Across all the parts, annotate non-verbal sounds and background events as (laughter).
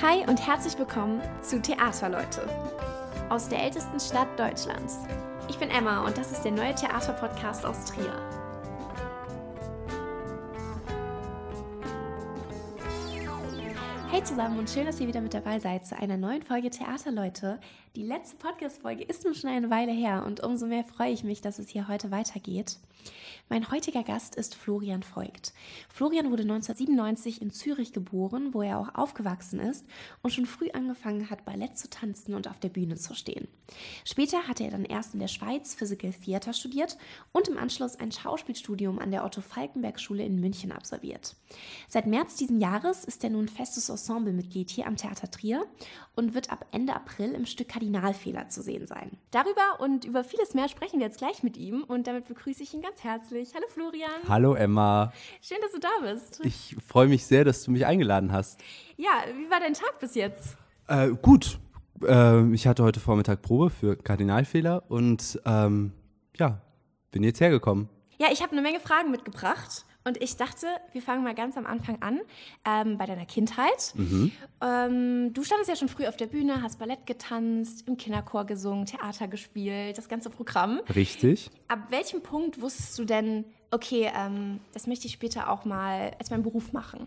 Hi und herzlich willkommen zu Theaterleute aus der ältesten Stadt Deutschlands. Ich bin Emma und das ist der neue Theaterpodcast aus Trier. Hey zusammen und schön, dass ihr wieder mit dabei seid zu einer neuen Folge Theaterleute. Die letzte Podcast-Folge ist nun schon eine Weile her und umso mehr freue ich mich, dass es hier heute weitergeht. Mein heutiger Gast ist Florian Voigt. Florian wurde 1997 in Zürich geboren, wo er auch aufgewachsen ist und schon früh angefangen hat, Ballett zu tanzen und auf der Bühne zu stehen. Später hatte er dann erst in der Schweiz Physical Theater studiert und im Anschluss ein Schauspielstudium an der Otto Falkenberg Schule in München absolviert. Seit März diesen Jahres ist er nun festes Ensemblemitglied hier am Theater Trier und wird ab Ende April im Stück Kardinalfehler zu sehen sein. Darüber und über vieles mehr sprechen wir jetzt gleich mit ihm und damit begrüße ich ihn ganz herzlich herzlich. Hallo Florian. Hallo Emma. Schön, dass du da bist. Ich freue mich sehr, dass du mich eingeladen hast. Ja, wie war dein Tag bis jetzt? Äh, gut. Äh, ich hatte heute Vormittag Probe für Kardinalfehler und ähm, ja, bin jetzt hergekommen. Ja, ich habe eine Menge Fragen mitgebracht und ich dachte, wir fangen mal ganz am Anfang an, ähm, bei deiner Kindheit. Mhm. Ähm, du standest ja schon früh auf der Bühne, hast Ballett getanzt, im Kinderchor gesungen, Theater gespielt, das ganze Programm. Richtig. Ab welchem Punkt wusstest du denn, okay, ähm, das möchte ich später auch mal als meinen Beruf machen?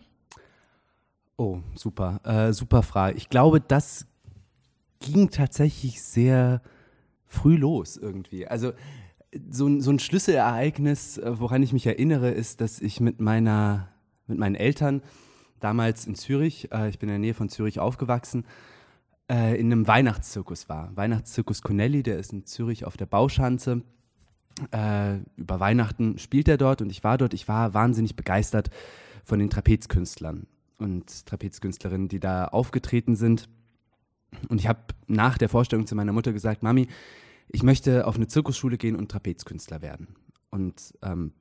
Oh, super, äh, super Frage. Ich glaube, das ging tatsächlich sehr früh los irgendwie. Also so, so ein Schlüsselereignis, äh, woran ich mich erinnere, ist, dass ich mit, meiner, mit meinen Eltern damals in Zürich, äh, ich bin in der Nähe von Zürich aufgewachsen, äh, in einem Weihnachtszirkus war. Weihnachtszirkus Conelli, der ist in Zürich auf der Bauschanze. Äh, über Weihnachten spielt er dort und ich war dort. Ich war wahnsinnig begeistert von den Trapezkünstlern und Trapezkünstlerinnen, die da aufgetreten sind. Und ich habe nach der Vorstellung zu meiner Mutter gesagt, Mami, ich möchte auf eine Zirkusschule gehen und Trapezkünstler werden. Und ähm,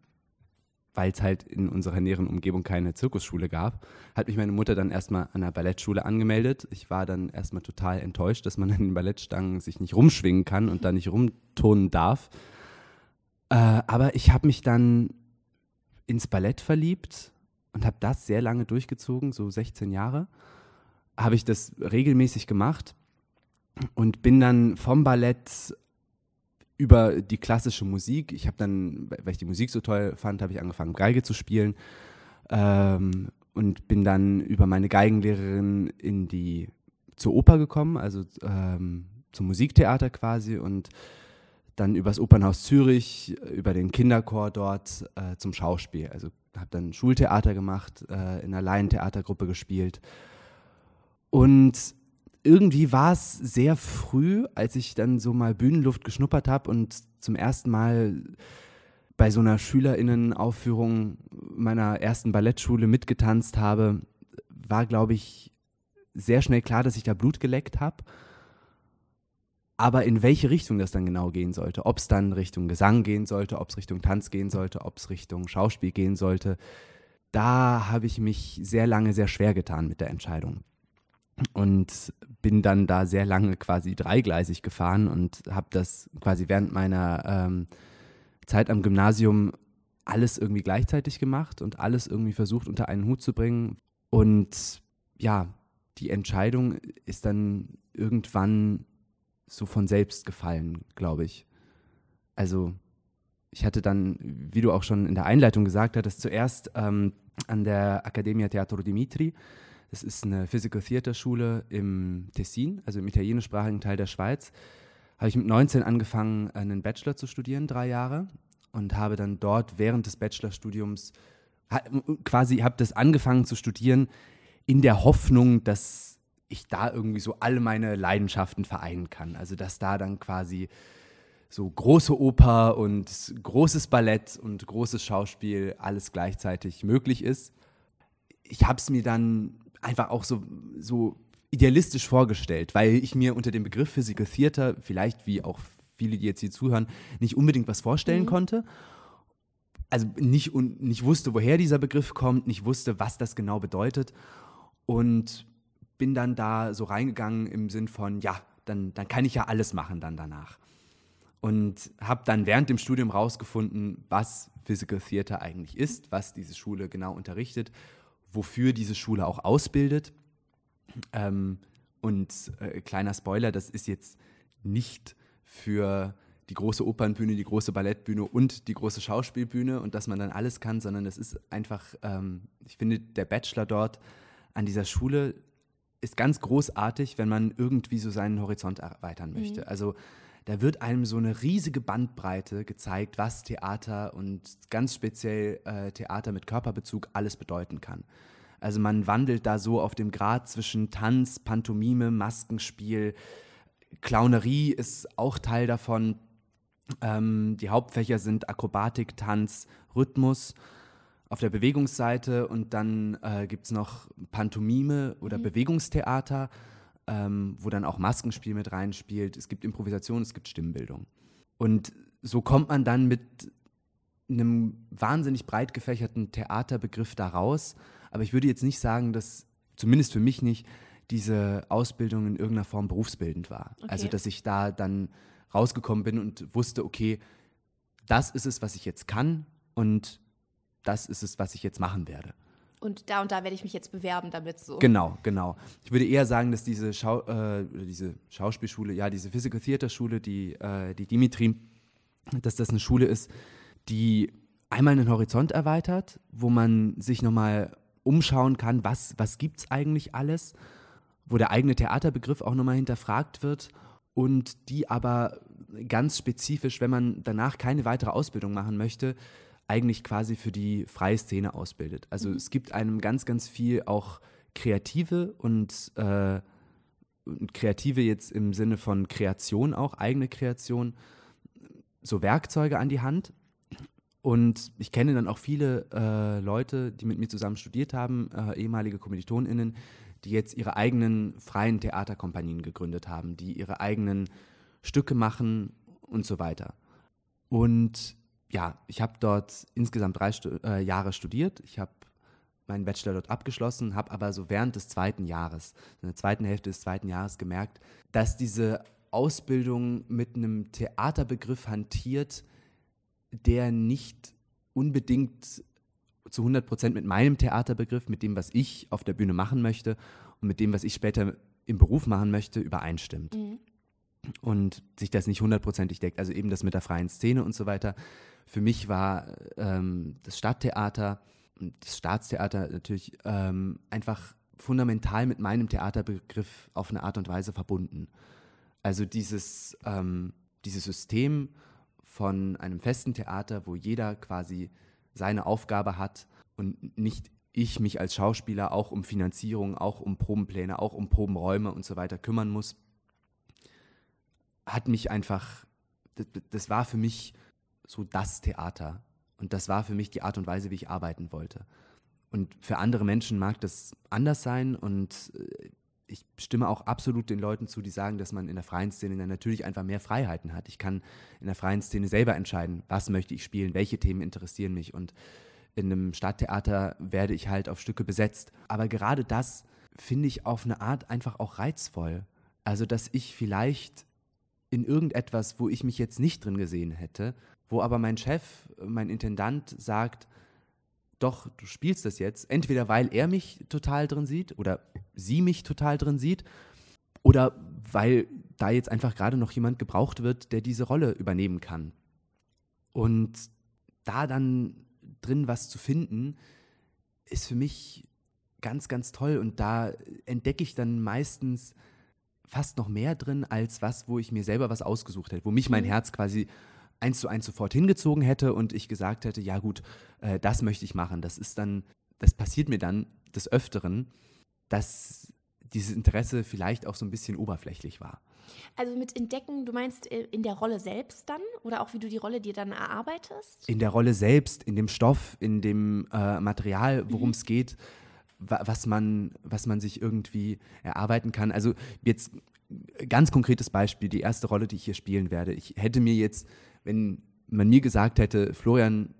weil es halt in unserer näheren Umgebung keine Zirkusschule gab, hat mich meine Mutter dann erstmal an der Ballettschule angemeldet. Ich war dann erstmal total enttäuscht, dass man an den Ballettstangen sich nicht rumschwingen kann und da nicht rumturnen darf. Äh, aber ich habe mich dann ins Ballett verliebt und habe das sehr lange durchgezogen, so 16 Jahre. Habe ich das regelmäßig gemacht und bin dann vom Ballett über die klassische Musik. Ich habe dann, weil ich die Musik so toll fand, habe ich angefangen, Geige zu spielen ähm, und bin dann über meine Geigenlehrerin in die zur Oper gekommen, also ähm, zum Musiktheater quasi und dann übers Opernhaus Zürich, über den Kinderchor dort äh, zum Schauspiel. Also habe dann Schultheater gemacht, äh, in einer Laientheatergruppe gespielt und irgendwie war es sehr früh, als ich dann so mal Bühnenluft geschnuppert habe und zum ersten Mal bei so einer Schülerinnenaufführung meiner ersten Ballettschule mitgetanzt habe, war, glaube ich, sehr schnell klar, dass ich da Blut geleckt habe. Aber in welche Richtung das dann genau gehen sollte, ob es dann Richtung Gesang gehen sollte, ob es Richtung Tanz gehen sollte, ob es Richtung Schauspiel gehen sollte, da habe ich mich sehr lange sehr schwer getan mit der Entscheidung und bin dann da sehr lange quasi dreigleisig gefahren und habe das quasi während meiner ähm, Zeit am Gymnasium alles irgendwie gleichzeitig gemacht und alles irgendwie versucht unter einen Hut zu bringen. Und ja, die Entscheidung ist dann irgendwann so von selbst gefallen, glaube ich. Also ich hatte dann, wie du auch schon in der Einleitung gesagt hattest, zuerst ähm, an der Accademia Teatro Dimitri es ist eine Physical Theater Schule im Tessin, also im italienischsprachigen Teil der Schweiz. Habe ich mit 19 angefangen, einen Bachelor zu studieren, drei Jahre, und habe dann dort während des Bachelorstudiums quasi habe das angefangen zu studieren in der Hoffnung, dass ich da irgendwie so alle meine Leidenschaften vereinen kann. Also dass da dann quasi so große Oper und großes Ballett und großes Schauspiel alles gleichzeitig möglich ist. Ich habe es mir dann einfach auch so, so idealistisch vorgestellt, weil ich mir unter dem Begriff Physical Theater, vielleicht wie auch viele, die jetzt hier zuhören, nicht unbedingt was vorstellen mhm. konnte. Also nicht, und nicht wusste, woher dieser Begriff kommt, nicht wusste, was das genau bedeutet. Und bin dann da so reingegangen im Sinn von, ja, dann, dann kann ich ja alles machen dann danach. Und habe dann während dem Studium rausgefunden, was Physical Theater eigentlich ist, was diese Schule genau unterrichtet wofür diese Schule auch ausbildet. Ähm, und äh, kleiner Spoiler, das ist jetzt nicht für die große Opernbühne, die große Ballettbühne und die große Schauspielbühne und dass man dann alles kann, sondern es ist einfach, ähm, ich finde, der Bachelor dort an dieser Schule ist ganz großartig, wenn man irgendwie so seinen Horizont erweitern möchte. Mhm. Also da wird einem so eine riesige Bandbreite gezeigt, was Theater und ganz speziell äh, Theater mit Körperbezug alles bedeuten kann. Also man wandelt da so auf dem Grad zwischen Tanz, Pantomime, Maskenspiel, Clownerie ist auch Teil davon. Ähm, die Hauptfächer sind Akrobatik, Tanz, Rhythmus auf der Bewegungsseite und dann äh, gibt es noch Pantomime oder mhm. Bewegungstheater, ähm, wo dann auch Maskenspiel mit reinspielt. Es gibt Improvisation, es gibt Stimmbildung. Und so kommt man dann mit einem wahnsinnig breit gefächerten Theaterbegriff da raus. Aber ich würde jetzt nicht sagen, dass, zumindest für mich nicht, diese Ausbildung in irgendeiner Form berufsbildend war. Okay. Also, dass ich da dann rausgekommen bin und wusste, okay, das ist es, was ich jetzt kann und das ist es, was ich jetzt machen werde. Und da und da werde ich mich jetzt bewerben damit so. Genau, genau. Ich würde eher sagen, dass diese, Schau äh, diese Schauspielschule, ja, diese Physical Theater Schule, die, äh, die Dimitri, dass das eine Schule ist, die einmal einen Horizont erweitert, wo man sich nochmal umschauen kann, was, was gibt es eigentlich alles, wo der eigene Theaterbegriff auch nochmal hinterfragt wird und die aber ganz spezifisch, wenn man danach keine weitere Ausbildung machen möchte, eigentlich quasi für die freie Szene ausbildet. Also mhm. es gibt einem ganz, ganz viel auch Kreative und, äh, Kreative jetzt im Sinne von Kreation auch, eigene Kreation, so Werkzeuge an die Hand. Und ich kenne dann auch viele äh, Leute, die mit mir zusammen studiert haben, äh, ehemalige KommilitonInnen, die jetzt ihre eigenen freien Theaterkompanien gegründet haben, die ihre eigenen Stücke machen und so weiter. Und ja, ich habe dort insgesamt drei Stu äh, Jahre studiert. Ich habe meinen Bachelor dort abgeschlossen, habe aber so während des zweiten Jahres, in der zweiten Hälfte des zweiten Jahres gemerkt, dass diese Ausbildung mit einem Theaterbegriff hantiert, der nicht unbedingt zu 100 Prozent mit meinem Theaterbegriff, mit dem, was ich auf der Bühne machen möchte und mit dem, was ich später im Beruf machen möchte, übereinstimmt. Mhm. Und sich das nicht hundertprozentig deckt. Also eben das mit der freien Szene und so weiter. Für mich war ähm, das Stadttheater, das Staatstheater natürlich ähm, einfach fundamental mit meinem Theaterbegriff auf eine Art und Weise verbunden. Also dieses, ähm, dieses System von einem festen Theater, wo jeder quasi seine Aufgabe hat und nicht ich mich als Schauspieler auch um Finanzierung, auch um Probenpläne, auch um Probenräume und so weiter kümmern muss, hat mich einfach, das, das war für mich so das Theater. Und das war für mich die Art und Weise, wie ich arbeiten wollte. Und für andere Menschen mag das anders sein und äh, ich stimme auch absolut den Leuten zu, die sagen, dass man in der freien Szene dann natürlich einfach mehr Freiheiten hat. Ich kann in der freien Szene selber entscheiden, was möchte ich spielen, welche Themen interessieren mich und in einem Stadttheater werde ich halt auf Stücke besetzt. Aber gerade das finde ich auf eine Art einfach auch reizvoll. Also, dass ich vielleicht in irgendetwas, wo ich mich jetzt nicht drin gesehen hätte, wo aber mein Chef, mein Intendant sagt, doch, du spielst das jetzt, entweder weil er mich total drin sieht oder sie mich total drin sieht oder weil da jetzt einfach gerade noch jemand gebraucht wird, der diese Rolle übernehmen kann. Und da dann drin was zu finden, ist für mich ganz, ganz toll. Und da entdecke ich dann meistens fast noch mehr drin, als was, wo ich mir selber was ausgesucht hätte, wo mich mein mhm. Herz quasi eins zu eins sofort hingezogen hätte und ich gesagt hätte, ja gut, äh, das möchte ich machen. Das ist dann, das passiert mir dann des Öfteren, dass dieses Interesse vielleicht auch so ein bisschen oberflächlich war. Also mit entdecken, du meinst äh, in der Rolle selbst dann oder auch wie du die Rolle dir dann erarbeitest? In der Rolle selbst, in dem Stoff, in dem äh, Material, worum es mhm. geht, was man, was man sich irgendwie erarbeiten kann. Also jetzt ganz konkretes Beispiel, die erste Rolle, die ich hier spielen werde. Ich hätte mir jetzt, wenn man mir gesagt hätte, Florian,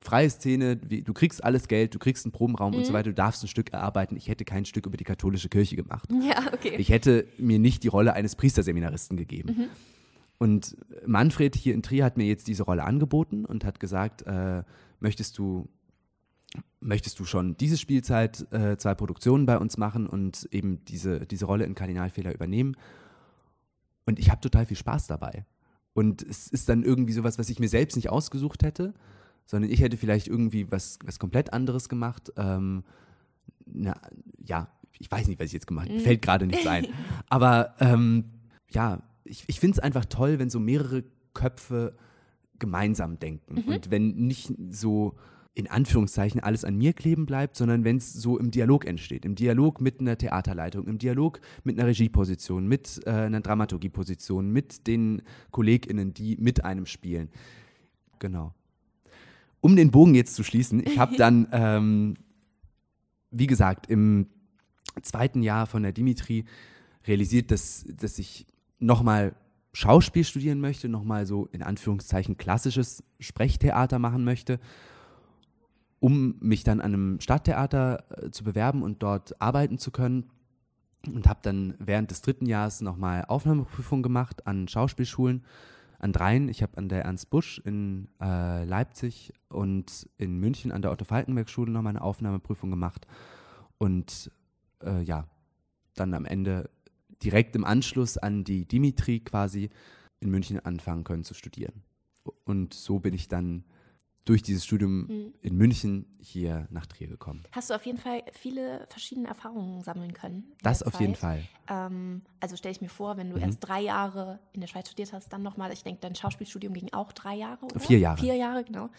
freie Szene, du kriegst alles Geld, du kriegst einen Probenraum mhm. und so mhm. weiter, du darfst ein Stück erarbeiten. Ich hätte kein Stück über die katholische Kirche gemacht. (laughs) Ja, okay. Ich hätte mir nicht die Rolle eines Priesterseminaristen gegeben. Mhm. Und Manfred hier in Trier hat mir jetzt diese Rolle angeboten und hat gesagt, äh, möchtest du möchtest du schon diese Spielzeit äh, zwei Produktionen bei uns machen und eben diese, diese Rolle in Kardinalfehler übernehmen? Und ich habe total viel Spaß dabei. Und es ist dann irgendwie sowas, was ich mir selbst nicht ausgesucht hätte, sondern ich hätte vielleicht irgendwie was, was komplett anderes gemacht. Ähm, na, ja, ich weiß nicht, was ich jetzt gemacht habe. Mhm. Fällt gerade nichts ein. (laughs) Aber ähm, ja, ich, ich finde es einfach toll, wenn so mehrere Köpfe gemeinsam denken. Mhm. Und wenn nicht so in Anführungszeichen alles an mir kleben bleibt, sondern wenn es so im Dialog entsteht. Im Dialog mit einer Theaterleitung, im Dialog mit einer Regieposition, mit äh, einer Dramaturgieposition, mit den KollegInnen, die mit einem spielen. Genau. Um den Bogen jetzt zu schließen, ich habe dann, (laughs) ähm, wie gesagt, im zweiten Jahr von der Dimitri realisiert, dass, dass ich nochmal Schauspiel studieren möchte, nochmal so in Anführungszeichen klassisches Sprechtheater machen möchte um mich dann an einem Stadttheater äh, zu bewerben und dort arbeiten zu können. Und habe dann während des dritten Jahres nochmal Aufnahmeprüfung gemacht an Schauspielschulen, an dreien. Ich habe an der Ernst Busch in äh, Leipzig und in München an der Otto-Falkenberg-Schule nochmal eine Aufnahmeprüfung gemacht. Und äh, ja, dann am Ende direkt im Anschluss an die Dimitri quasi in München anfangen können zu studieren. Und so bin ich dann durch dieses Studium mhm. in München hier nach Trier gekommen. Hast du auf jeden Fall viele verschiedene Erfahrungen sammeln können? Das auf Zeit. jeden Fall. Ähm, also stelle ich mir vor, wenn du mhm. erst drei Jahre in der Schweiz studiert hast, dann nochmal, ich denke, dein Schauspielstudium ging auch drei Jahre, oder? Vier Jahre. Vier Jahre, genau.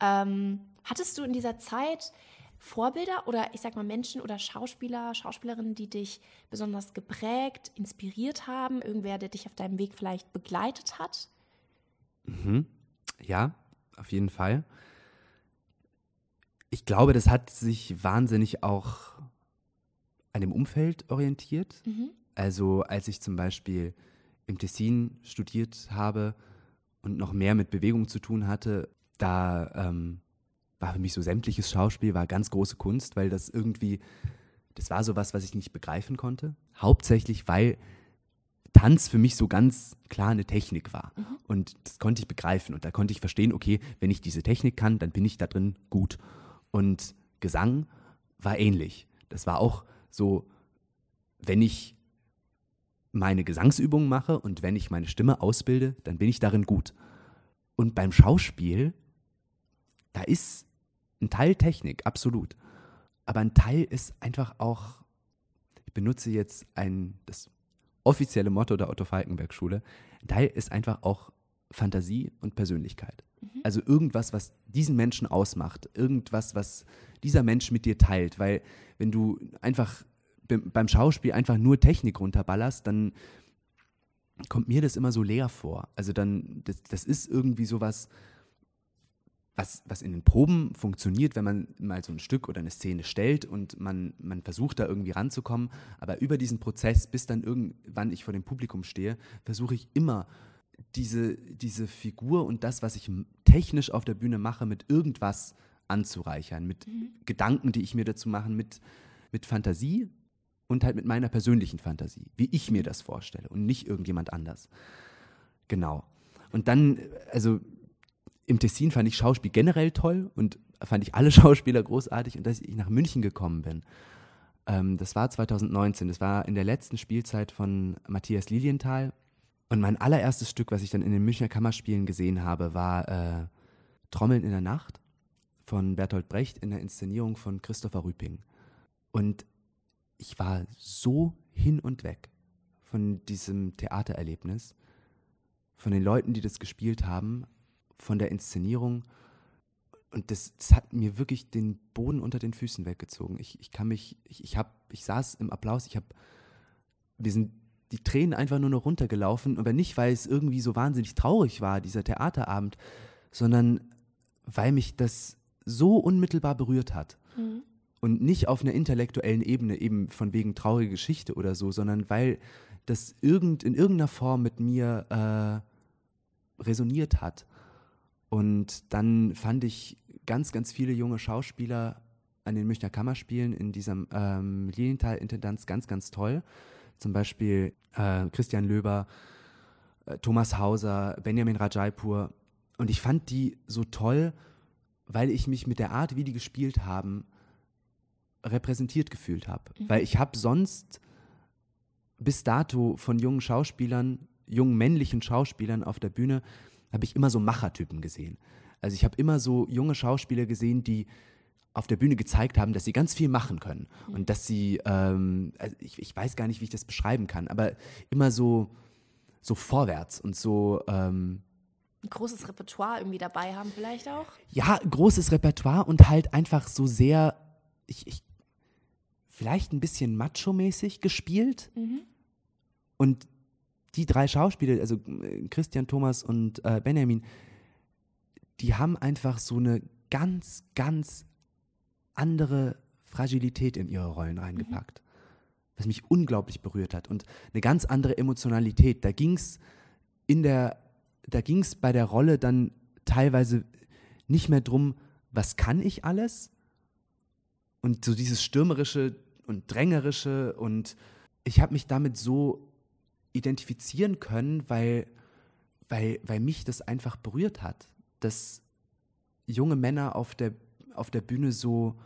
Ähm, hattest du in dieser Zeit Vorbilder oder ich sag mal Menschen oder Schauspieler, Schauspielerinnen, die dich besonders geprägt, inspiriert haben? Irgendwer, der dich auf deinem Weg vielleicht begleitet hat? Mhm. Ja, auf jeden Fall. Ich glaube, das hat sich wahnsinnig auch an dem Umfeld orientiert. Mhm. Also als ich zum Beispiel im Tessin studiert habe und noch mehr mit Bewegung zu tun hatte, da ähm, war für mich so sämtliches Schauspiel war ganz große Kunst, weil das irgendwie, das war so was, was ich nicht begreifen konnte. Hauptsächlich, weil Tanz für mich so ganz klar eine Technik war. Mhm. Und das konnte ich begreifen. Und da konnte ich verstehen, okay, wenn ich diese Technik kann, dann bin ich da drin gut. Und Gesang war ähnlich. Das war auch so, wenn ich meine Gesangsübungen mache und wenn ich meine Stimme ausbilde, dann bin ich darin gut. Und beim Schauspiel, da ist ein Teil Technik, absolut. Aber ein Teil ist einfach auch, ich benutze jetzt ein, das offizielle Motto der Otto Falkenberg Schule. Ein Teil ist einfach auch Fantasie und Persönlichkeit. Mhm. Also irgendwas, was diesen Menschen ausmacht, irgendwas, was dieser Mensch mit dir teilt. Weil wenn du einfach beim Schauspiel einfach nur Technik runterballerst, dann kommt mir das immer so leer vor. Also dann, das, das ist irgendwie sowas, was, was in den Proben funktioniert, wenn man mal so ein Stück oder eine Szene stellt und man, man versucht da irgendwie ranzukommen. Aber über diesen Prozess, bis dann irgendwann ich vor dem Publikum stehe, versuche ich immer diese, diese Figur und das, was ich technisch auf der Bühne mache, mit irgendwas anzureichern, mit mhm. Gedanken, die ich mir dazu mache, mit, mit Fantasie und halt mit meiner persönlichen Fantasie, wie ich mir das vorstelle und nicht irgendjemand anders. Genau. Und dann, also im Tessin fand ich Schauspiel generell toll und fand ich alle (laughs) Schauspieler großartig und dass ich nach München gekommen bin. Ähm, das war 2019, das war in der letzten Spielzeit von Matthias Lilienthal. Und mein allererstes Stück, was ich dann in den Münchner Kammerspielen gesehen habe, war äh, Trommeln in der Nacht von Bertolt Brecht in der Inszenierung von Christopher Rüping. Und ich war so hin und weg von diesem Theatererlebnis, von den Leuten, die das gespielt haben, von der Inszenierung. Und das, das, hat mir wirklich den Boden unter den Füßen weggezogen. Ich, ich kann mich, ich, ich, hab, ich saß im Applaus, ich habe, wir sind die Tränen einfach nur noch runtergelaufen. Aber nicht, weil es irgendwie so wahnsinnig traurig war, dieser Theaterabend, sondern weil mich das so unmittelbar berührt hat. Mhm. Und nicht auf einer intellektuellen Ebene, eben von wegen traurige Geschichte oder so, sondern weil das irgend, in irgendeiner Form mit mir äh, resoniert hat. Und dann fand ich ganz, ganz viele junge Schauspieler an den Münchner Kammerspielen in diesem ähm, Lilienthal-Intendanz ganz, ganz toll. Zum Beispiel äh, Christian Löber, äh, Thomas Hauser, Benjamin Rajaipur. Und ich fand die so toll, weil ich mich mit der Art, wie die gespielt haben, repräsentiert gefühlt habe. Mhm. Weil ich habe sonst bis dato von jungen Schauspielern, jungen männlichen Schauspielern auf der Bühne, habe ich immer so Machertypen gesehen. Also ich habe immer so junge Schauspieler gesehen, die auf der Bühne gezeigt haben, dass sie ganz viel machen können mhm. und dass sie, ähm, also ich, ich, weiß gar nicht, wie ich das beschreiben kann, aber immer so, so vorwärts und so. Ähm, ein großes Repertoire irgendwie dabei haben, vielleicht auch? Ja, großes Repertoire und halt einfach so sehr, ich, ich vielleicht ein bisschen macho-mäßig gespielt. Mhm. Und die drei Schauspieler, also äh, Christian, Thomas und äh, Benjamin, die haben einfach so eine ganz, ganz andere Fragilität in ihre Rollen reingepackt. Mhm. Was mich unglaublich berührt hat. Und eine ganz andere Emotionalität. Da ging es in der, da ging es bei der Rolle dann teilweise nicht mehr drum, was kann ich alles? Und so dieses stürmerische und drängerische und ich habe mich damit so identifizieren können, weil, weil, weil mich das einfach berührt hat, dass junge Männer auf der, auf der Bühne so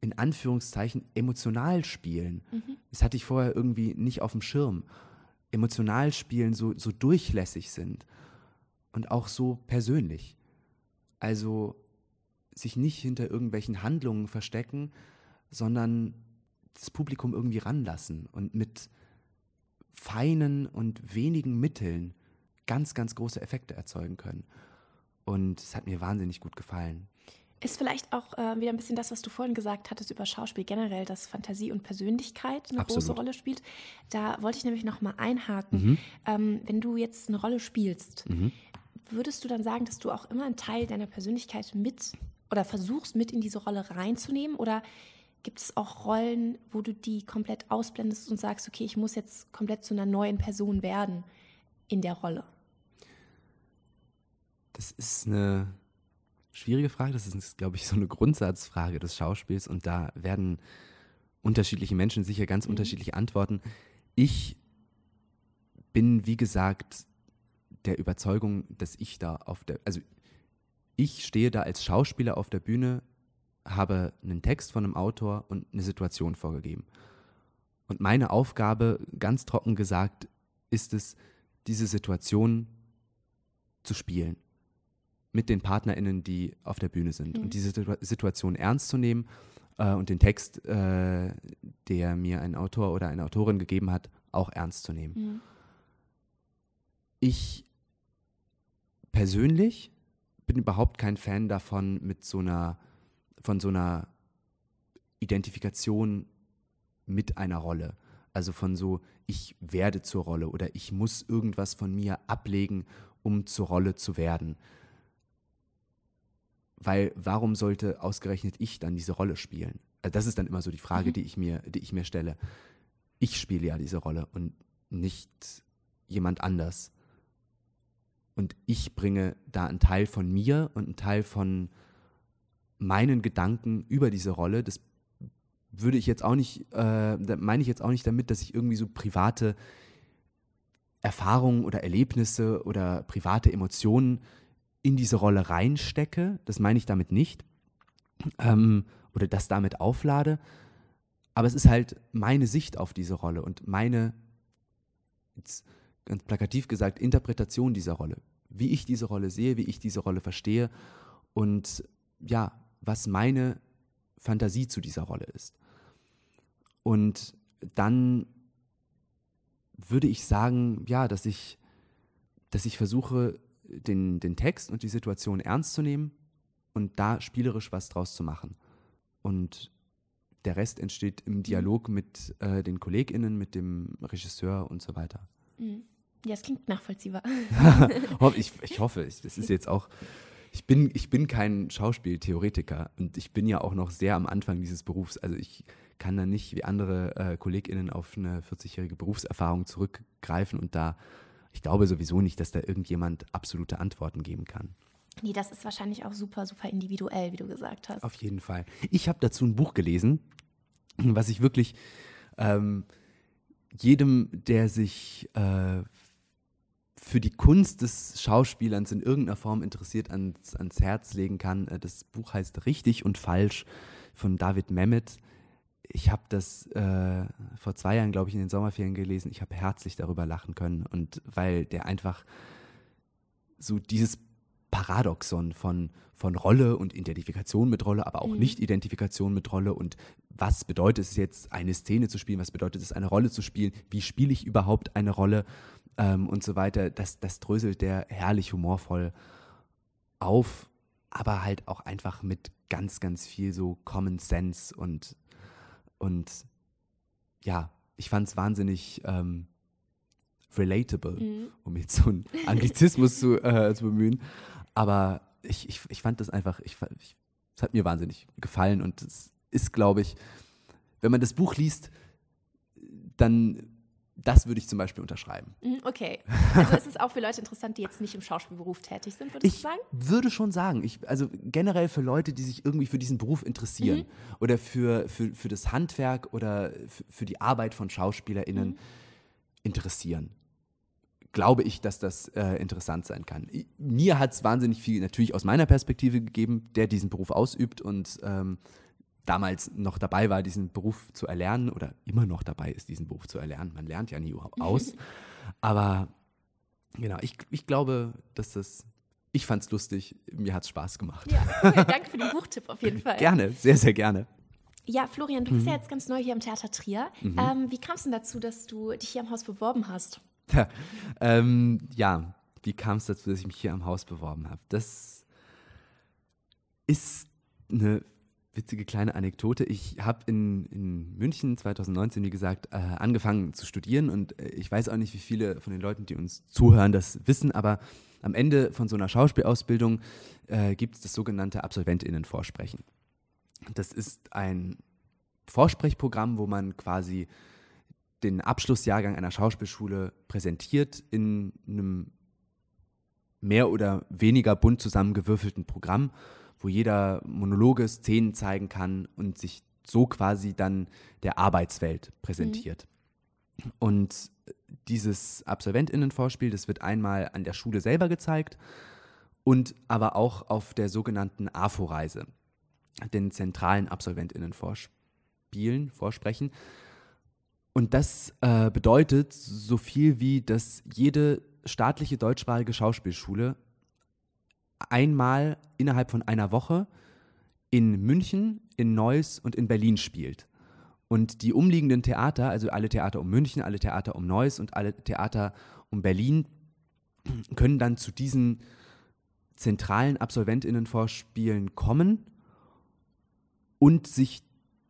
in Anführungszeichen emotional spielen. Mhm. Das hatte ich vorher irgendwie nicht auf dem Schirm. Emotional spielen, so, so durchlässig sind und auch so persönlich. Also sich nicht hinter irgendwelchen Handlungen verstecken, sondern das Publikum irgendwie ranlassen und mit feinen und wenigen Mitteln ganz, ganz große Effekte erzeugen können. Und es hat mir wahnsinnig gut gefallen. Ist vielleicht auch äh, wieder ein bisschen das, was du vorhin gesagt hattest über Schauspiel generell, dass Fantasie und Persönlichkeit eine Absolut. große Rolle spielt. Da wollte ich nämlich noch mal einhaken. Mhm. Ähm, wenn du jetzt eine Rolle spielst, mhm. würdest du dann sagen, dass du auch immer einen Teil deiner Persönlichkeit mit oder versuchst mit in diese Rolle reinzunehmen? Oder gibt es auch Rollen, wo du die komplett ausblendest und sagst, okay, ich muss jetzt komplett zu einer neuen Person werden in der Rolle? Das ist eine schwierige Frage. Das ist, glaube ich, so eine Grundsatzfrage des Schauspiels und da werden unterschiedliche Menschen sicher ganz mhm. unterschiedlich antworten. Ich bin, wie gesagt, der Überzeugung, dass ich da auf der, also ich stehe da als Schauspieler auf der Bühne, habe einen Text von einem Autor und eine Situation vorgegeben. Und meine Aufgabe, ganz trocken gesagt, ist es, diese Situation zu spielen mit den PartnerInnen, die auf der Bühne sind. Mhm. Und diese Situation ernst zu nehmen äh, und den Text, äh, der mir ein Autor oder eine Autorin gegeben hat, auch ernst zu nehmen. Mhm. Ich persönlich bin überhaupt kein Fan davon, mit so einer, von so einer Identifikation mit einer Rolle. Also von so, ich werde zur Rolle oder ich muss irgendwas von mir ablegen, um zur Rolle zu werden. Weil warum sollte ausgerechnet ich dann diese Rolle spielen? Also das ist dann immer so die Frage, mhm. die, ich mir, die ich mir stelle. Ich spiele ja diese Rolle und nicht jemand anders. Und ich bringe da einen Teil von mir und einen Teil von meinen Gedanken über diese Rolle. Das würde ich jetzt auch nicht, äh, meine ich jetzt auch nicht damit, dass ich irgendwie so private Erfahrungen oder Erlebnisse oder private Emotionen in diese Rolle reinstecke, das meine ich damit nicht, ähm, oder das damit auflade, aber es ist halt meine Sicht auf diese Rolle und meine, ganz plakativ gesagt, Interpretation dieser Rolle, wie ich diese Rolle sehe, wie ich diese Rolle verstehe. Und ja, was meine Fantasie zu dieser Rolle ist. Und dann würde ich sagen, ja, dass ich, dass ich versuche, den, den Text und die Situation ernst zu nehmen und da spielerisch was draus zu machen. Und der Rest entsteht im Dialog mit äh, den KollegInnen, mit dem Regisseur und so weiter. Mhm. Ja, es klingt nachvollziehbar. (laughs) ich, (laughs) ich hoffe, das ist jetzt auch. Ich bin, ich bin kein Schauspieltheoretiker und ich bin ja auch noch sehr am Anfang dieses Berufs. Also ich kann da nicht wie andere äh, KollegInnen auf eine 40-jährige Berufserfahrung zurückgreifen und da ich glaube sowieso nicht, dass da irgendjemand absolute Antworten geben kann. Nee, das ist wahrscheinlich auch super, super individuell, wie du gesagt hast. Auf jeden Fall. Ich habe dazu ein Buch gelesen, was ich wirklich ähm, jedem, der sich äh, für die Kunst des Schauspielerns in irgendeiner Form interessiert ans, ans Herz legen kann. Äh, das Buch heißt Richtig und Falsch von David Mehmet. Ich habe das äh, vor zwei Jahren, glaube ich, in den Sommerferien gelesen. Ich habe herzlich darüber lachen können und weil der einfach so dieses Paradoxon von, von Rolle und Identifikation mit Rolle, aber auch mhm. Nicht-Identifikation mit Rolle und was bedeutet es jetzt, eine Szene zu spielen, was bedeutet es, eine Rolle zu spielen, wie spiele ich überhaupt eine Rolle ähm, und so weiter. Das, das dröselt der herrlich humorvoll auf, aber halt auch einfach mit ganz, ganz viel so Common Sense und, und ja, ich fand es wahnsinnig ähm, relatable, mhm. um jetzt so einen Anglizismus zu, äh, zu bemühen. Aber ich, ich, ich fand das einfach, ich, ich, es hat mir wahnsinnig gefallen und es ist, glaube ich, wenn man das Buch liest, dann das würde ich zum Beispiel unterschreiben. Mhm, okay. Also ist es auch für Leute interessant, die jetzt nicht im Schauspielberuf tätig sind, würdest ich du sagen? Ich würde schon sagen. Ich, also generell für Leute, die sich irgendwie für diesen Beruf interessieren mhm. oder für, für, für das Handwerk oder für, für die Arbeit von SchauspielerInnen mhm. interessieren glaube ich, dass das äh, interessant sein kann. Mir hat es wahnsinnig viel natürlich aus meiner Perspektive gegeben, der diesen Beruf ausübt und ähm, damals noch dabei war, diesen Beruf zu erlernen oder immer noch dabei ist, diesen Beruf zu erlernen. Man lernt ja nie (laughs) aus. Aber genau, ich, ich glaube, dass das, ich fand es lustig, mir hat es Spaß gemacht. Ja, cool. danke für den (laughs) Buchtipp auf jeden Fall. Gerne, sehr, sehr gerne. Ja, Florian, du bist mhm. ja jetzt ganz neu hier am Theater Trier. Mhm. Ähm, wie kam es denn dazu, dass du dich hier am Haus beworben hast? Ähm, ja, wie kam es dazu, dass ich mich hier am Haus beworben habe? Das ist eine witzige kleine Anekdote. Ich habe in, in München 2019, wie gesagt, äh, angefangen zu studieren und äh, ich weiß auch nicht, wie viele von den Leuten, die uns zuhören, das wissen, aber am Ende von so einer Schauspielausbildung äh, gibt es das sogenannte AbsolventInnen-Vorsprechen. Das ist ein Vorsprechprogramm, wo man quasi den Abschlussjahrgang einer Schauspielschule präsentiert in einem mehr oder weniger bunt zusammengewürfelten Programm, wo jeder Monologe, Szenen zeigen kann und sich so quasi dann der Arbeitswelt präsentiert. Mhm. Und dieses Absolventinnenvorspiel, das wird einmal an der Schule selber gezeigt und aber auch auf der sogenannten AFO-Reise, den zentralen Absolventinnenvorspielen, Vorsprechen. Und das äh, bedeutet so viel wie, dass jede staatliche deutschsprachige Schauspielschule einmal innerhalb von einer Woche in München, in Neuss und in Berlin spielt. Und die umliegenden Theater, also alle Theater um München, alle Theater um Neuss und alle Theater um Berlin, können dann zu diesen zentralen Absolventinnenvorspielen kommen und sich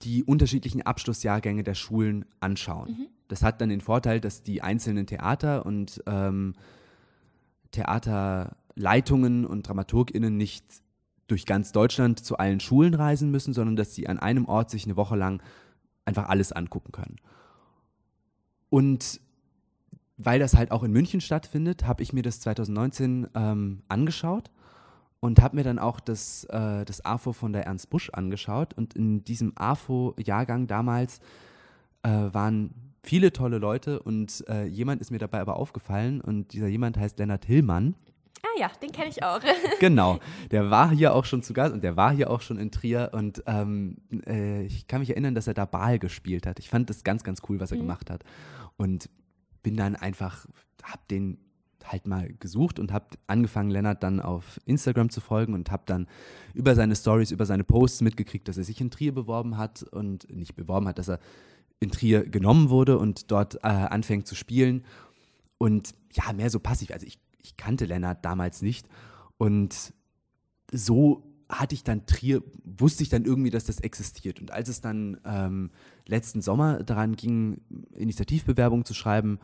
die unterschiedlichen Abschlussjahrgänge der Schulen anschauen. Mhm. Das hat dann den Vorteil, dass die einzelnen Theater und ähm, Theaterleitungen und DramaturgInnen nicht durch ganz Deutschland zu allen Schulen reisen müssen, sondern dass sie an einem Ort sich eine Woche lang einfach alles angucken können. Und weil das halt auch in München stattfindet, habe ich mir das 2019 ähm, angeschaut und habe mir dann auch das, äh, das AFO von der Ernst Busch angeschaut. Und in diesem AFO-Jahrgang damals äh, waren viele tolle Leute und äh, jemand ist mir dabei aber aufgefallen und dieser jemand heißt Lennart Hillmann. Ah ja, den kenne ich auch. (laughs) (laughs) genau, der war hier auch schon zu Gast und der war hier auch schon in Trier und ähm, äh, ich kann mich erinnern, dass er da Baal gespielt hat. Ich fand das ganz, ganz cool, was er mhm. gemacht hat und bin dann einfach, hab den halt mal gesucht und habe angefangen, Lennart dann auf Instagram zu folgen und habe dann über seine Stories, über seine Posts mitgekriegt, dass er sich in Trier beworben hat und nicht beworben hat, dass er in Trier genommen wurde und dort äh, anfängt zu spielen. Und ja, mehr so passiv. Also ich, ich kannte Lennart damals nicht. Und so hatte ich dann Trier, wusste ich dann irgendwie, dass das existiert. Und als es dann ähm, letzten Sommer daran ging, Initiativbewerbungen zu schreiben,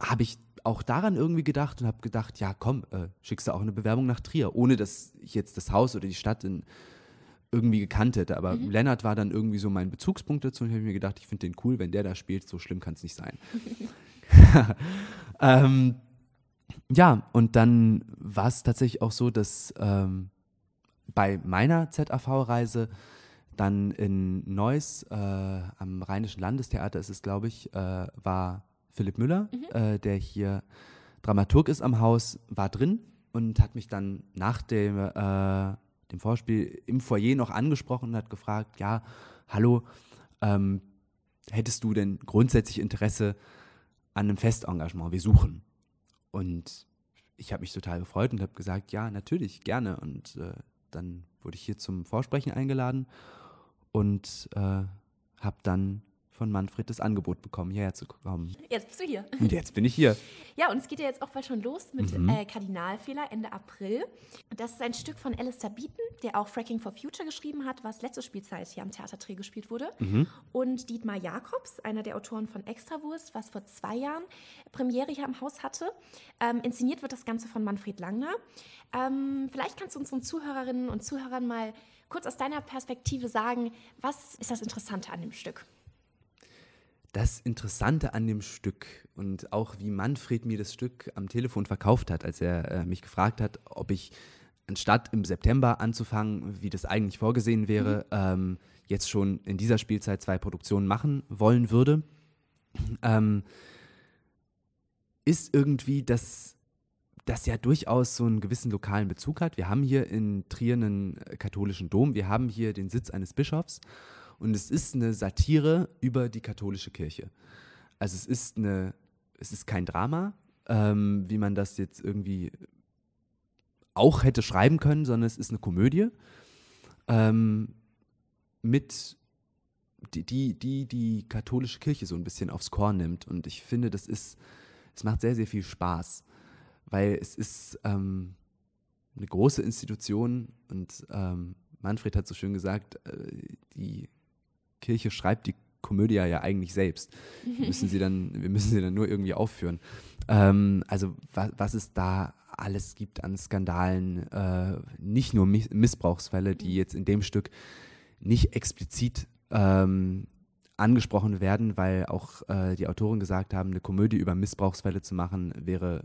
habe ich auch daran irgendwie gedacht und habe gedacht, ja komm, äh, schickst du auch eine Bewerbung nach Trier, ohne dass ich jetzt das Haus oder die Stadt in, irgendwie gekannt hätte. Aber mhm. Lennart war dann irgendwie so mein Bezugspunkt dazu und ich habe mir gedacht, ich finde den cool, wenn der da spielt, so schlimm kann es nicht sein. (laughs) ähm, ja, und dann war es tatsächlich auch so, dass ähm, bei meiner ZAV-Reise dann in Neuss äh, am Rheinischen Landestheater ist es, glaube ich, äh, war Philipp Müller, mhm. äh, der hier Dramaturg ist am Haus, war drin und hat mich dann nach dem, äh, dem Vorspiel im Foyer noch angesprochen und hat gefragt, ja, hallo, ähm, hättest du denn grundsätzlich Interesse an einem Festengagement? Wir suchen. Und ich habe mich total gefreut und habe gesagt, ja, natürlich, gerne. Und äh, dann wurde ich hier zum Vorsprechen eingeladen und äh, habe dann von Manfred das Angebot bekommen, hierher zu kommen. Jetzt bist du hier. Und jetzt bin ich hier. Ja, und es geht ja jetzt auch bald schon los mit Mhm. äh, Kardinalfehler Ende April. Das ist ein Stück von Alistair Beaton, der auch Fracking for Future geschrieben hat, was letzte Spielzeit hier am Theatertree gespielt wurde. Mhm. Und Dietmar Jakobs, einer der Autoren von Extrawurst, was vor zwei Jahren Premiere hier am Haus hatte. Ähm, inszeniert wird das Ganze von Manfred Langner. Ähm, vielleicht kannst du unseren Zuhörerinnen und Zuhörern mal kurz aus deiner Perspektive sagen, was ist das Interessante an dem Stück? Das Interessante an dem Stück und auch wie Manfred mir das Stück am Telefon verkauft hat, als er äh, mich gefragt hat, ob ich anstatt im September anzufangen, wie das eigentlich vorgesehen wäre, ähm, jetzt schon in dieser Spielzeit zwei Produktionen machen wollen würde, ähm, ist irgendwie, dass das ja durchaus so einen gewissen lokalen Bezug hat. Wir haben hier in Trier einen äh, katholischen Dom, wir haben hier den Sitz eines Bischofs und es ist eine Satire über die katholische Kirche. Also es ist eine, es ist kein Drama, ähm, wie man das jetzt irgendwie auch hätte schreiben können, sondern es ist eine Komödie ähm, mit die, die, die die katholische Kirche so ein bisschen aufs Korn nimmt. Und ich finde, das ist, es macht sehr, sehr viel Spaß, weil es ist ähm, eine große Institution und ähm, Manfred hat so schön gesagt, äh, die Kirche schreibt die Komödie ja eigentlich selbst. Wir müssen sie dann, wir müssen sie dann nur irgendwie aufführen. Ähm, also was, was es da alles gibt an Skandalen, äh, nicht nur Mi Missbrauchsfälle, die jetzt in dem Stück nicht explizit ähm, angesprochen werden, weil auch äh, die Autoren gesagt haben, eine Komödie über Missbrauchsfälle zu machen, wäre,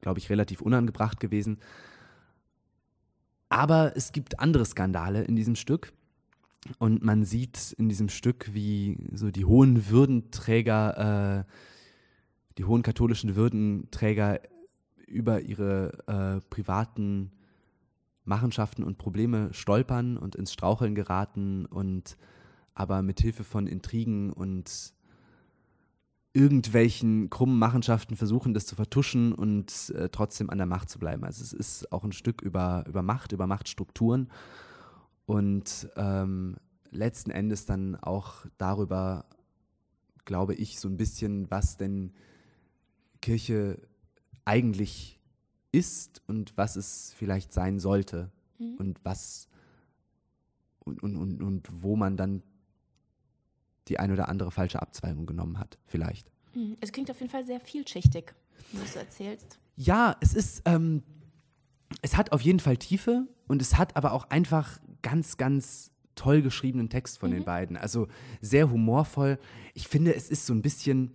glaube ich, relativ unangebracht gewesen. Aber es gibt andere Skandale in diesem Stück. Und man sieht in diesem Stück, wie so die hohen Würdenträger, äh, die hohen katholischen Würdenträger über ihre äh, privaten Machenschaften und Probleme stolpern und ins Straucheln geraten und aber mit Hilfe von Intrigen und irgendwelchen krummen Machenschaften versuchen, das zu vertuschen und äh, trotzdem an der Macht zu bleiben. Also es ist auch ein Stück über, über Macht, über Machtstrukturen und ähm, letzten Endes dann auch darüber, glaube ich, so ein bisschen, was denn Kirche eigentlich ist und was es vielleicht sein sollte und was und, und, und, und wo man dann die ein oder andere falsche Abzweigung genommen hat, vielleicht. Hm, Es klingt auf jeden Fall sehr vielschichtig, was du erzählst. Ja, es ist, ähm, es hat auf jeden Fall Tiefe und es hat aber auch einfach ganz, ganz toll geschriebenen Text von den beiden. Also sehr humorvoll. Ich finde, es ist so ein bisschen,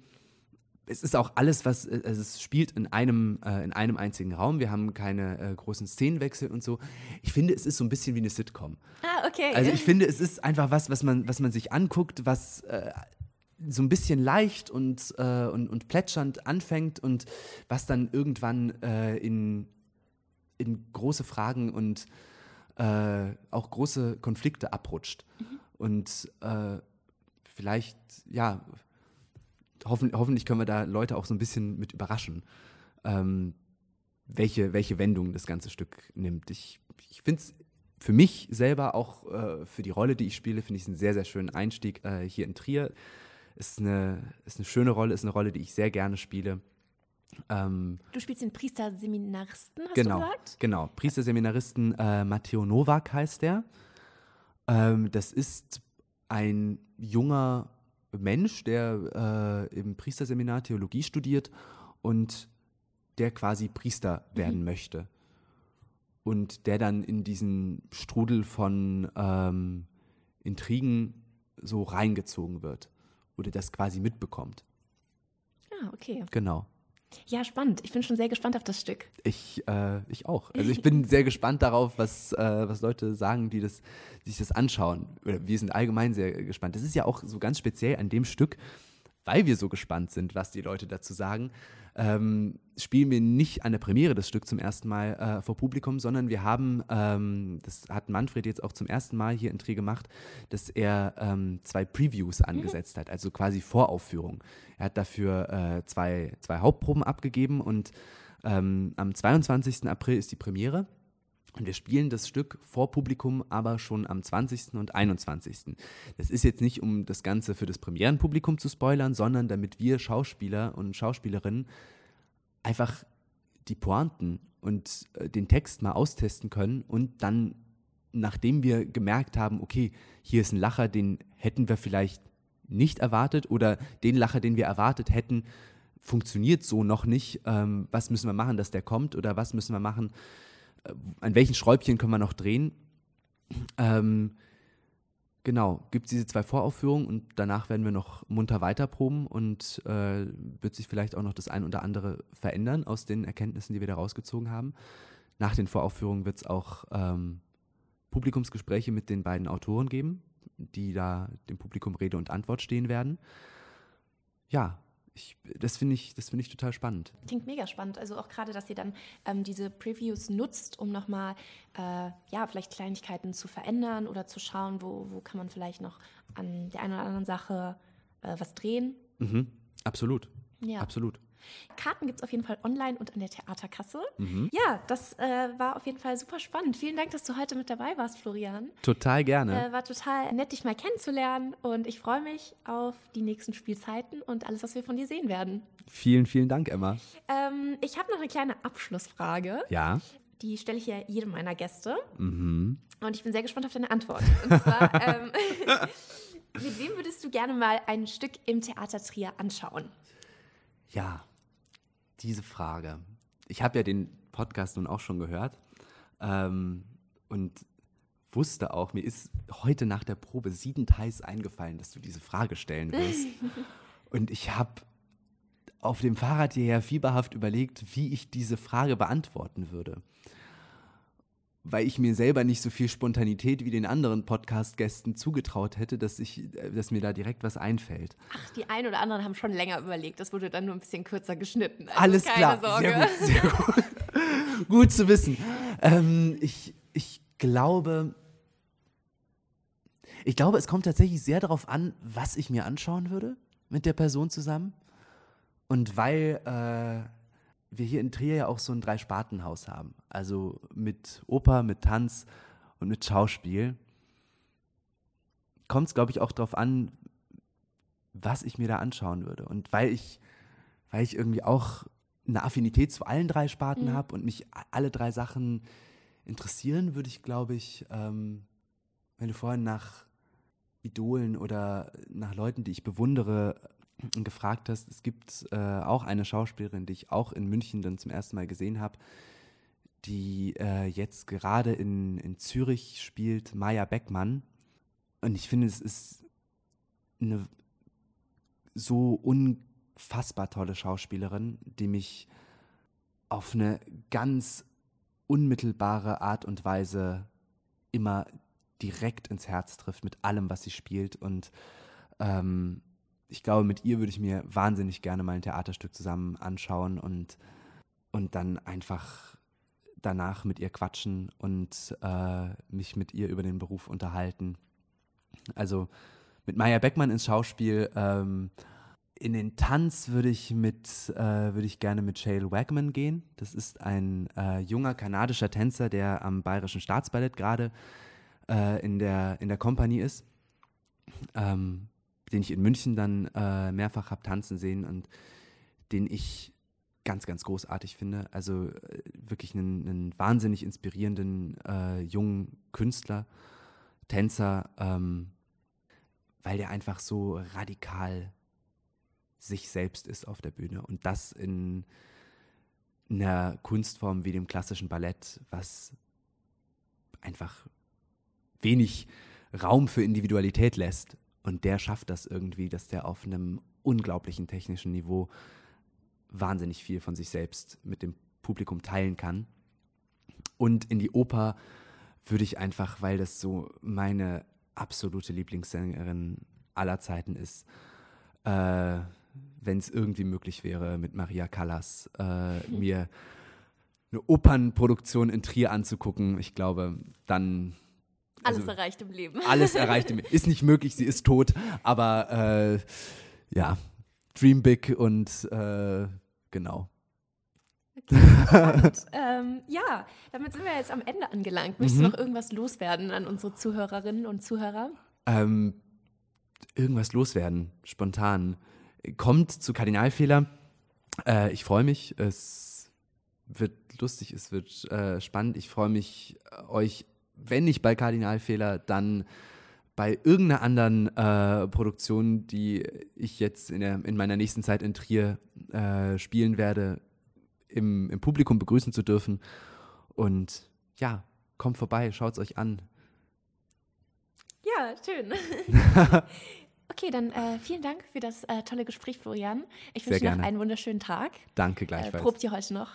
es ist auch alles, was, äh, also es spielt in einem, äh, in einem einzigen Raum. Wir haben keine äh, großen Szenenwechsel und so. Ich finde, es ist so ein bisschen wie eine Sitcom. Ah, okay. Also ich finde, es ist einfach was, was man, was man sich anguckt, was äh, so ein bisschen leicht und, äh, und, und plätschernd anfängt und was dann irgendwann äh, in, in große Fragen und äh, auch große Konflikte abrutscht. Und äh, vielleicht, ja, hoffen, hoffentlich können wir da Leute auch so ein bisschen mit überraschen, ähm, welche, welche Wendung das ganze Stück nimmt. Ich, ich finde es für mich selber, auch äh, für die Rolle, die ich spiele, finde ich es einen sehr, sehr schönen Einstieg äh, hier in Trier. Ist eine, ist eine schöne Rolle, ist eine Rolle, die ich sehr gerne spiele. Ähm, du spielst den Priester-Seminaristen, hast genau, du gesagt? genau. Priesterseminaristen äh, Matteo Nowak heißt der. Ähm, das ist ein junger Mensch, der äh, im Priesterseminar Theologie studiert und der quasi Priester werden möchte. Und der dann in diesen Strudel von ähm, Intrigen so reingezogen wird oder das quasi mitbekommt. Ah, okay. Genau. Ja, spannend. Ich bin schon sehr gespannt auf das Stück. Ich, äh, ich auch. Also ich (laughs) bin sehr gespannt darauf, was, äh, was Leute sagen, die, das, die sich das anschauen. Oder wir sind allgemein sehr gespannt. Das ist ja auch so ganz speziell an dem Stück, weil wir so gespannt sind, was die Leute dazu sagen, ähm, spielen wir nicht an der Premiere das Stück zum ersten Mal äh, vor Publikum, sondern wir haben, ähm, das hat Manfred jetzt auch zum ersten Mal hier in Dreh gemacht, dass er ähm, zwei Previews angesetzt hat, also quasi Voraufführung. Er hat dafür äh, zwei, zwei Hauptproben abgegeben und ähm, am 22. April ist die Premiere. Und wir spielen das Stück vor Publikum, aber schon am 20. und 21. Das ist jetzt nicht, um das Ganze für das Premierenpublikum zu spoilern, sondern damit wir Schauspieler und Schauspielerinnen einfach die Pointen und äh, den Text mal austesten können und dann, nachdem wir gemerkt haben, okay, hier ist ein Lacher, den hätten wir vielleicht nicht erwartet oder den Lacher, den wir erwartet hätten, funktioniert so noch nicht. Ähm, was müssen wir machen, dass der kommt oder was müssen wir machen, an welchen Schräubchen können wir noch drehen? Ähm, genau, gibt es diese zwei Voraufführungen und danach werden wir noch munter weiterproben und äh, wird sich vielleicht auch noch das ein oder andere verändern aus den Erkenntnissen, die wir da rausgezogen haben. Nach den Voraufführungen wird es auch ähm, Publikumsgespräche mit den beiden Autoren geben, die da dem Publikum Rede und Antwort stehen werden. Ja, ich, das finde ich, find ich total spannend. Klingt mega spannend. Also auch gerade, dass ihr dann ähm, diese Previews nutzt, um nochmal, äh, ja, vielleicht Kleinigkeiten zu verändern oder zu schauen, wo, wo kann man vielleicht noch an der einen oder anderen Sache äh, was drehen. Mhm, absolut. Ja. Absolut. Karten gibt es auf jeden Fall online und an der Theaterkasse. Mhm. Ja, das äh, war auf jeden Fall super spannend. Vielen Dank, dass du heute mit dabei warst, Florian. Total gerne. Äh, war total nett, dich mal kennenzulernen und ich freue mich auf die nächsten Spielzeiten und alles, was wir von dir sehen werden. Vielen, vielen Dank, Emma. Ähm, ich habe noch eine kleine Abschlussfrage. Ja. Die stelle ich ja jedem meiner Gäste. Mhm. Und ich bin sehr gespannt auf deine Antwort. Und zwar, (laughs) ähm, (laughs) mit wem würdest du gerne mal ein Stück im Theater Trier anschauen? Ja, diese Frage. Ich habe ja den Podcast nun auch schon gehört ähm, und wusste auch, mir ist heute nach der Probe siebenteils eingefallen, dass du diese Frage stellen wirst. (laughs) und ich habe auf dem Fahrrad hierher fieberhaft überlegt, wie ich diese Frage beantworten würde weil ich mir selber nicht so viel Spontanität wie den anderen Podcast-Gästen zugetraut hätte, dass, ich, äh, dass mir da direkt was einfällt. Ach, die einen oder anderen haben schon länger überlegt. Das wurde dann nur ein bisschen kürzer geschnitten. Also Alles klar, Sorge. sehr gut, sehr gut. (laughs) gut zu wissen. Ähm, ich, ich glaube, ich glaube, es kommt tatsächlich sehr darauf an, was ich mir anschauen würde mit der Person zusammen. Und weil äh, wir hier in Trier ja auch so ein Drei-Sparten-Haus haben. Also mit Oper, mit Tanz und mit Schauspiel. Kommt es, glaube ich, auch darauf an, was ich mir da anschauen würde. Und weil ich, weil ich irgendwie auch eine Affinität zu allen drei Sparten mhm. habe und mich alle drei Sachen interessieren, würde ich, glaube ich, ähm, wenn du vorhin nach Idolen oder nach Leuten, die ich bewundere, gefragt hast, es gibt äh, auch eine Schauspielerin, die ich auch in München dann zum ersten Mal gesehen habe, die äh, jetzt gerade in, in Zürich spielt, Maya Beckmann. Und ich finde, es ist eine so unfassbar tolle Schauspielerin, die mich auf eine ganz unmittelbare Art und Weise immer direkt ins Herz trifft mit allem, was sie spielt. Und ähm, ich glaube, mit ihr würde ich mir wahnsinnig gerne mal ein Theaterstück zusammen anschauen und, und dann einfach danach mit ihr quatschen und äh, mich mit ihr über den Beruf unterhalten. Also mit Maya Beckmann ins Schauspiel. Ähm, in den Tanz würde ich mit äh, würde ich gerne mit Shale Wagman gehen. Das ist ein äh, junger kanadischer Tänzer, der am Bayerischen Staatsballett gerade äh, in der in der ist. Ähm, den ich in München dann äh, mehrfach habe tanzen sehen und den ich ganz, ganz großartig finde. Also äh, wirklich einen, einen, wahnsinnig inspirierenden äh, jungen Künstler, Tänzer, ähm, weil der einfach so radikal sich selbst ist auf der Bühne und das in einer Kunstform wie dem klassischen Ballett, was einfach wenig Raum für Individualität lässt und der schafft das irgendwie, dass der auf einem unglaublichen technischen Niveau wahnsinnig viel von sich selbst mit dem Publikum teilen kann. Und in die Oper würde ich einfach, weil das so meine absolute Lieblingssängerin aller Zeiten ist, äh, wenn es irgendwie möglich wäre, mit Maria Callas äh, (laughs) mir eine Opernproduktion in Trier anzugucken. Ich glaube, dann. Also, alles erreicht im Leben. Alles erreicht im Leben. Ist nicht möglich, sie ist tot, aber äh, ja, Dream Big und äh, genau. Okay, (laughs) ähm, ja, damit sind wir jetzt am Ende angelangt. Möchtest mhm. du noch irgendwas loswerden an unsere Zuhörerinnen und Zuhörer? Ähm, irgendwas loswerden, spontan. Kommt zu Kardinalfehler. Äh, ich freue mich. Es wird lustig, es wird äh, spannend. Ich freue mich, euch, wenn nicht bei Kardinalfehler, dann bei irgendeiner anderen äh, Produktion, die ich jetzt in, der, in, meiner nächsten Zeit in Trier äh, spielen werde, im, im Publikum begrüßen zu dürfen. Und ja, kommt vorbei, schaut es euch an. Ja, schön. (laughs) okay, dann äh, vielen Dank für das äh, tolle Gespräch, Florian. Ich wünsche dir noch einen wunderschönen Tag. Danke gleichfalls. Äh, probt ihr heute noch?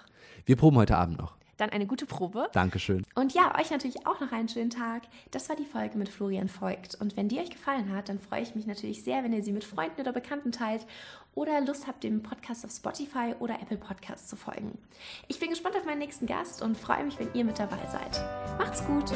Wir proben heute Abend noch. Dann eine gute Probe. Dankeschön. Und ja, euch natürlich auch noch einen schönen Tag. Das war die Folge mit Florian Voigt. Und wenn die euch gefallen hat, dann freue ich mich natürlich sehr, wenn ihr sie mit Freunden oder Bekannten teilt oder Lust habt, dem Podcast auf Spotify oder Apple Podcasts zu folgen. Ich bin gespannt auf meinen nächsten Gast und freue mich, wenn ihr mit dabei seid. Macht's gut!